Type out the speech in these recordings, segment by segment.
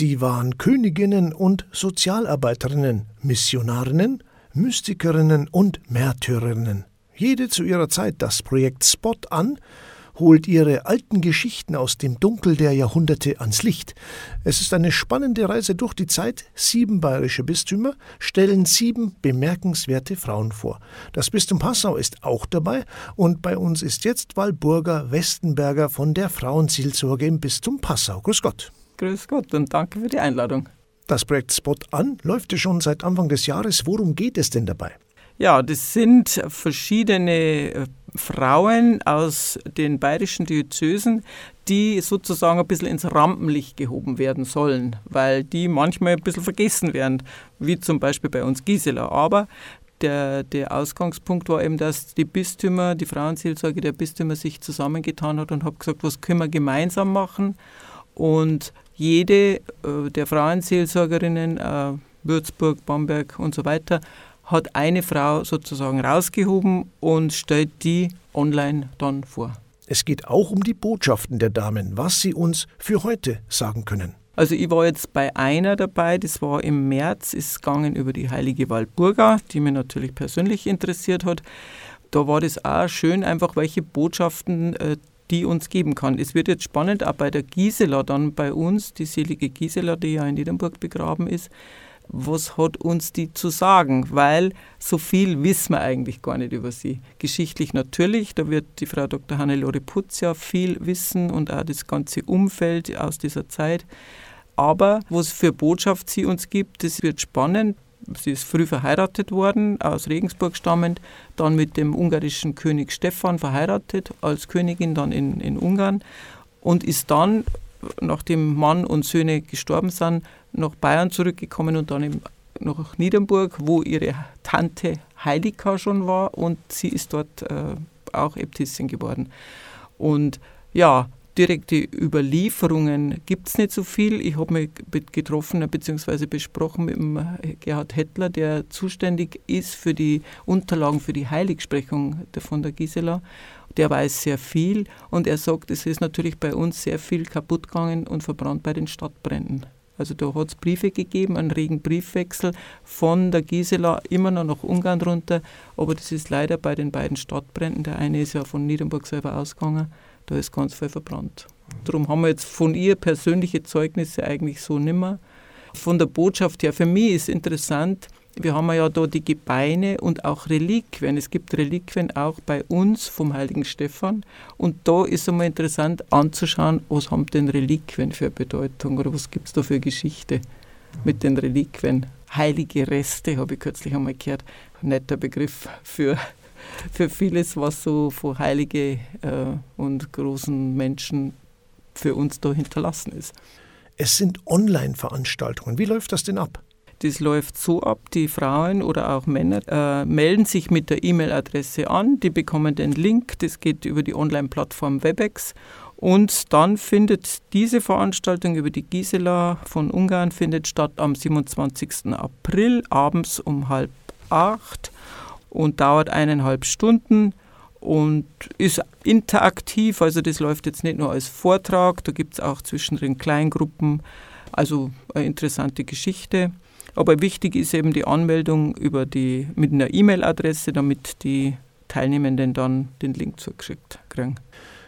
Sie waren Königinnen und Sozialarbeiterinnen, Missionarinnen, Mystikerinnen und Märtyrerinnen. Jede zu ihrer Zeit das Projekt Spot an, holt ihre alten Geschichten aus dem Dunkel der Jahrhunderte ans Licht. Es ist eine spannende Reise durch die Zeit. Sieben bayerische Bistümer stellen sieben bemerkenswerte Frauen vor. Das Bistum Passau ist auch dabei und bei uns ist jetzt Walburger Westenberger von der Frauenseelsorge im Bistum Passau. Grüß Gott. Grüß Gott und danke für die Einladung. Das Projekt Spot an läuft ja schon seit Anfang des Jahres. Worum geht es denn dabei? Ja, das sind verschiedene äh, Frauen aus den bayerischen Diözesen, die sozusagen ein bisschen ins Rampenlicht gehoben werden sollen, weil die manchmal ein bisschen vergessen werden, wie zum Beispiel bei uns Gisela. Aber der, der Ausgangspunkt war eben, dass die Bistümer, die Frauenseelsorge der Bistümer sich zusammengetan hat und hat gesagt, was können wir gemeinsam machen. Und jede äh, der Frauenseelsorgerinnen, äh, Würzburg, Bamberg und so weiter, hat eine Frau sozusagen rausgehoben und stellt die online dann vor. Es geht auch um die Botschaften der Damen, was sie uns für heute sagen können. Also ich war jetzt bei einer dabei, das war im März, ist gegangen über die heilige Walburga, die mich natürlich persönlich interessiert hat. Da war das auch schön, einfach welche Botschaften äh, die uns geben kann. Es wird jetzt spannend, auch bei der Gisela dann bei uns, die selige Gisela, die ja in Niedernburg begraben ist, was hat uns die zu sagen? Weil so viel wissen wir eigentlich gar nicht über sie. Geschichtlich natürlich, da wird die Frau Dr. Hannelore Putz ja viel wissen und auch das ganze Umfeld aus dieser Zeit. Aber was für Botschaft sie uns gibt, das wird spannend. Sie ist früh verheiratet worden, aus Regensburg stammend, dann mit dem ungarischen König Stephan verheiratet, als Königin dann in, in Ungarn und ist dann, nachdem Mann und Söhne gestorben sind, nach Bayern zurückgekommen und dann nach Niedernburg, wo ihre Tante Heilika schon war und sie ist dort äh, auch Äbtissin geworden. Und ja, direkte Überlieferungen gibt es nicht so viel. Ich habe mich getroffen bzw. besprochen mit dem Gerhard Hettler, der zuständig ist für die Unterlagen für die Heiligsprechung von der Gisela. Der weiß sehr viel und er sagt, es ist natürlich bei uns sehr viel kaputt gegangen und verbrannt bei den Stadtbränden. Also da hat es Briefe gegeben, einen regen Briefwechsel von der Gisela immer noch nach Ungarn runter, aber das ist leider bei den beiden Stadtbränden, der eine ist ja von Niedernburg selber ausgegangen, da ist ganz viel verbrannt. Darum haben wir jetzt von ihr persönliche Zeugnisse eigentlich so nimmer. Von der Botschaft her, für mich ist interessant, wir haben ja da die Gebeine und auch Reliquien. Es gibt Reliquien auch bei uns vom heiligen Stephan. Und da ist mal interessant anzuschauen, was haben denn Reliquien für Bedeutung oder was gibt es da für Geschichte mit den Reliquien. Heilige Reste, habe ich kürzlich einmal gehört. Netter Begriff für für vieles, was so von heilige äh, und großen Menschen für uns da hinterlassen ist. Es sind Online-Veranstaltungen. Wie läuft das denn ab? Das läuft so ab, die Frauen oder auch Männer äh, melden sich mit der E-Mail-Adresse an, die bekommen den Link, das geht über die Online-Plattform Webex und dann findet diese Veranstaltung über die Gisela von Ungarn findet statt am 27. April abends um halb acht und dauert eineinhalb Stunden und ist interaktiv. Also das läuft jetzt nicht nur als Vortrag, da gibt es auch zwischendrin Kleingruppen. Also eine interessante Geschichte. Aber wichtig ist eben die Anmeldung über die, mit einer E-Mail-Adresse, damit die Teilnehmenden dann den Link zugeschickt kriegen.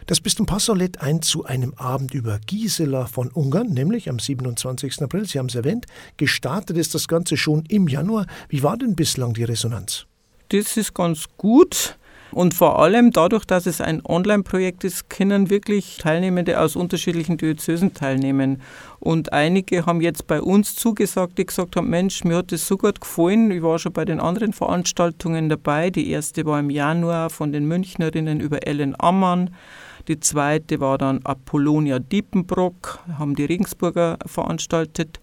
Das Bistum Passau lädt ein zu einem Abend über Gisela von Ungarn, nämlich am 27. April. Sie haben es erwähnt. Gestartet ist das Ganze schon im Januar. Wie war denn bislang die Resonanz? Das ist ganz gut. Und vor allem dadurch, dass es ein Online-Projekt ist, können wirklich Teilnehmende aus unterschiedlichen Diözesen teilnehmen. Und einige haben jetzt bei uns zugesagt, die gesagt haben, Mensch, mir hat das so gut gefallen. Ich war schon bei den anderen Veranstaltungen dabei. Die erste war im Januar von den Münchnerinnen über Ellen Ammann. Die zweite war dann Apollonia Diepenbrock, haben die Regensburger veranstaltet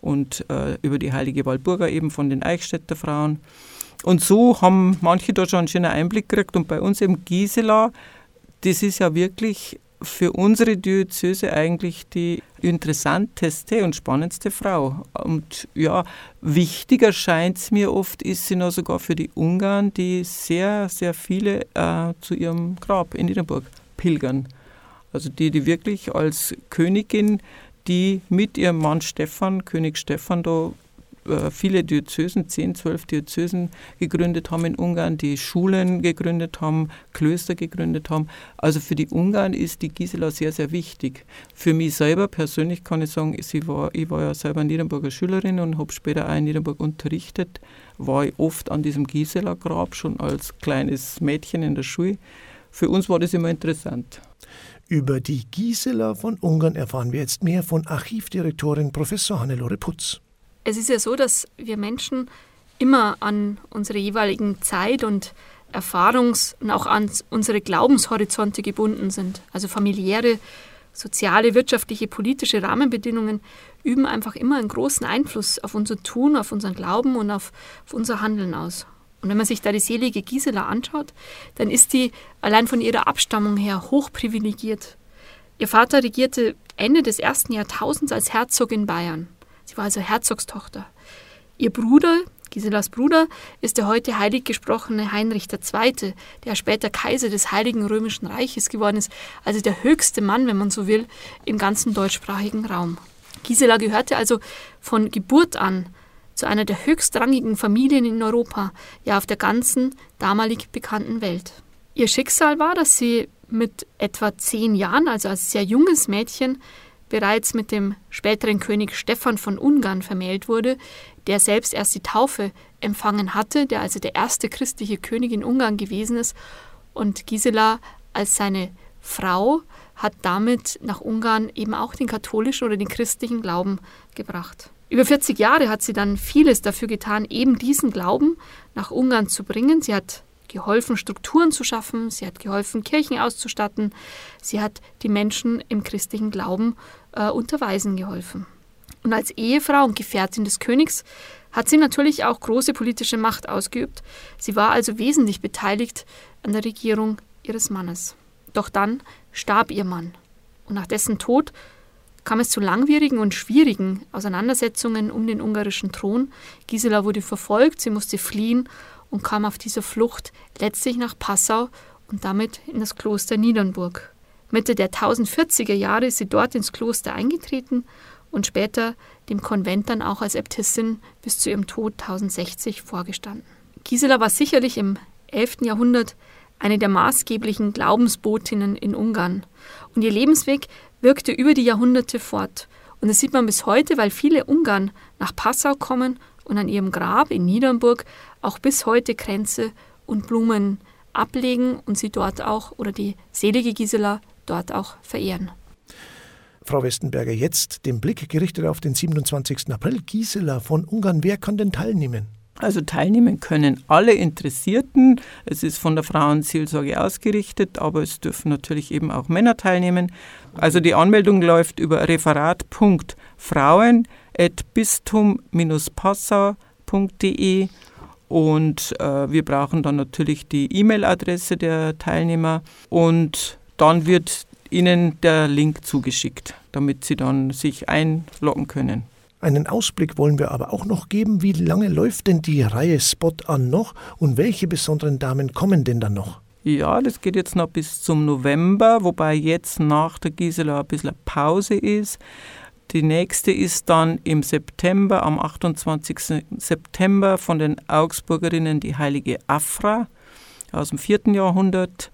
und äh, über die Heilige Walburga eben von den Eichstätter Frauen. Und so haben manche da schon einen schönen Einblick gekriegt. Und bei uns im Gisela, das ist ja wirklich für unsere Diözese eigentlich die interessanteste und spannendste Frau. Und ja, wichtiger scheint es mir oft, ist sie noch sogar für die Ungarn, die sehr, sehr viele äh, zu ihrem Grab in Niederburg pilgern. Also die, die wirklich als Königin die mit ihrem Mann Stefan, König Stefan, da viele Diözesen, zehn, zwölf Diözesen gegründet haben in Ungarn, die Schulen gegründet haben, Klöster gegründet haben. Also für die Ungarn ist die Gisela sehr, sehr wichtig. Für mich selber persönlich kann ich sagen, ich war, ich war ja selber Niedernburger Schülerin und habe später auch in Niedernburg unterrichtet, war ich oft an diesem Gisela-Grab, schon als kleines Mädchen in der Schule. Für uns war das immer interessant. Über die Gisela von Ungarn erfahren wir jetzt mehr von Archivdirektorin Professor Hannelore Putz es ist ja so, dass wir Menschen immer an unsere jeweiligen Zeit und Erfahrungs- und auch an unsere Glaubenshorizonte gebunden sind. Also familiäre, soziale, wirtschaftliche, politische Rahmenbedingungen üben einfach immer einen großen Einfluss auf unser Tun, auf unseren Glauben und auf, auf unser Handeln aus. Und wenn man sich da die selige Gisela anschaut, dann ist die allein von ihrer Abstammung her hochprivilegiert. Ihr Vater regierte Ende des ersten Jahrtausends als Herzog in Bayern. Sie war also Herzogstochter. Ihr Bruder, Giselas Bruder, ist der heute heilig gesprochene Heinrich II., der später Kaiser des Heiligen Römischen Reiches geworden ist, also der höchste Mann, wenn man so will, im ganzen deutschsprachigen Raum. Gisela gehörte also von Geburt an zu einer der höchstrangigen Familien in Europa, ja auf der ganzen damalig bekannten Welt. Ihr Schicksal war, dass sie mit etwa zehn Jahren, also als sehr junges Mädchen, bereits mit dem späteren König Stephan von Ungarn vermählt wurde, der selbst erst die Taufe empfangen hatte, der also der erste christliche König in Ungarn gewesen ist. Und Gisela als seine Frau hat damit nach Ungarn eben auch den katholischen oder den christlichen Glauben gebracht. Über 40 Jahre hat sie dann vieles dafür getan, eben diesen Glauben nach Ungarn zu bringen. Sie hat geholfen, Strukturen zu schaffen, sie hat geholfen, Kirchen auszustatten, sie hat die Menschen im christlichen Glauben äh, unterweisen geholfen. Und als Ehefrau und Gefährtin des Königs hat sie natürlich auch große politische Macht ausgeübt. Sie war also wesentlich beteiligt an der Regierung ihres Mannes. Doch dann starb ihr Mann. Und nach dessen Tod kam es zu langwierigen und schwierigen Auseinandersetzungen um den ungarischen Thron. Gisela wurde verfolgt, sie musste fliehen und kam auf dieser Flucht letztlich nach Passau und damit in das Kloster Niedernburg. Mitte der 1040er Jahre ist sie dort ins Kloster eingetreten und später dem Konvent dann auch als Äbtissin bis zu ihrem Tod 1060 vorgestanden. Gisela war sicherlich im 11. Jahrhundert eine der maßgeblichen Glaubensbotinnen in Ungarn und ihr Lebensweg wirkte über die Jahrhunderte fort. Und das sieht man bis heute, weil viele Ungarn nach Passau kommen und an ihrem Grab in Niedernburg auch bis heute Kränze und Blumen ablegen und sie dort auch oder die selige Gisela dort auch verehren. Frau Westenberger, jetzt den Blick gerichtet auf den 27. April. Gisela von Ungarn, wer kann denn teilnehmen? Also teilnehmen können alle Interessierten. Es ist von der Frauenseelsorge ausgerichtet, aber es dürfen natürlich eben auch Männer teilnehmen. Also die Anmeldung läuft über referat.frauen.bistum-passau.de und äh, wir brauchen dann natürlich die E-Mail-Adresse der Teilnehmer und dann wird Ihnen der Link zugeschickt, damit Sie dann sich einloggen können. Einen Ausblick wollen wir aber auch noch geben. Wie lange läuft denn die Reihe Spot an noch und welche besonderen Damen kommen denn dann noch? Ja, das geht jetzt noch bis zum November, wobei jetzt nach der Gisela ein bisschen Pause ist. Die nächste ist dann im September, am 28. September von den Augsburgerinnen die heilige Afra aus dem 4. Jahrhundert.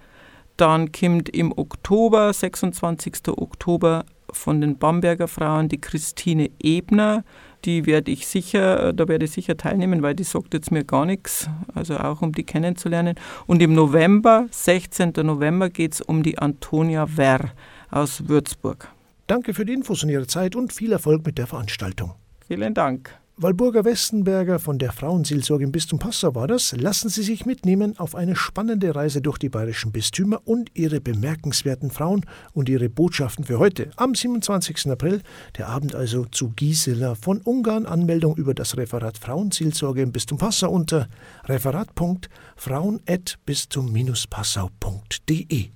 Dann kommt im Oktober, 26. Oktober, von den Bamberger Frauen die Christine Ebner. Die werde ich sicher, da werde ich sicher teilnehmen, weil die sagt jetzt mir gar nichts, also auch um die kennenzulernen. Und im November, 16. November, geht es um die Antonia Werr aus Würzburg. Danke für die Infos und Ihre Zeit und viel Erfolg mit der Veranstaltung. Vielen Dank. Walburger Westenberger von der Frauenseelsorge im Bistum Passau war das. Lassen Sie sich mitnehmen auf eine spannende Reise durch die bayerischen Bistümer und ihre bemerkenswerten Frauen und ihre Botschaften für heute. Am 27. April, der Abend also zu Gisela von Ungarn. Anmeldung über das Referat Frauenseelsorge im Bistum Passau unter referat.frauen.bistum-passau.de.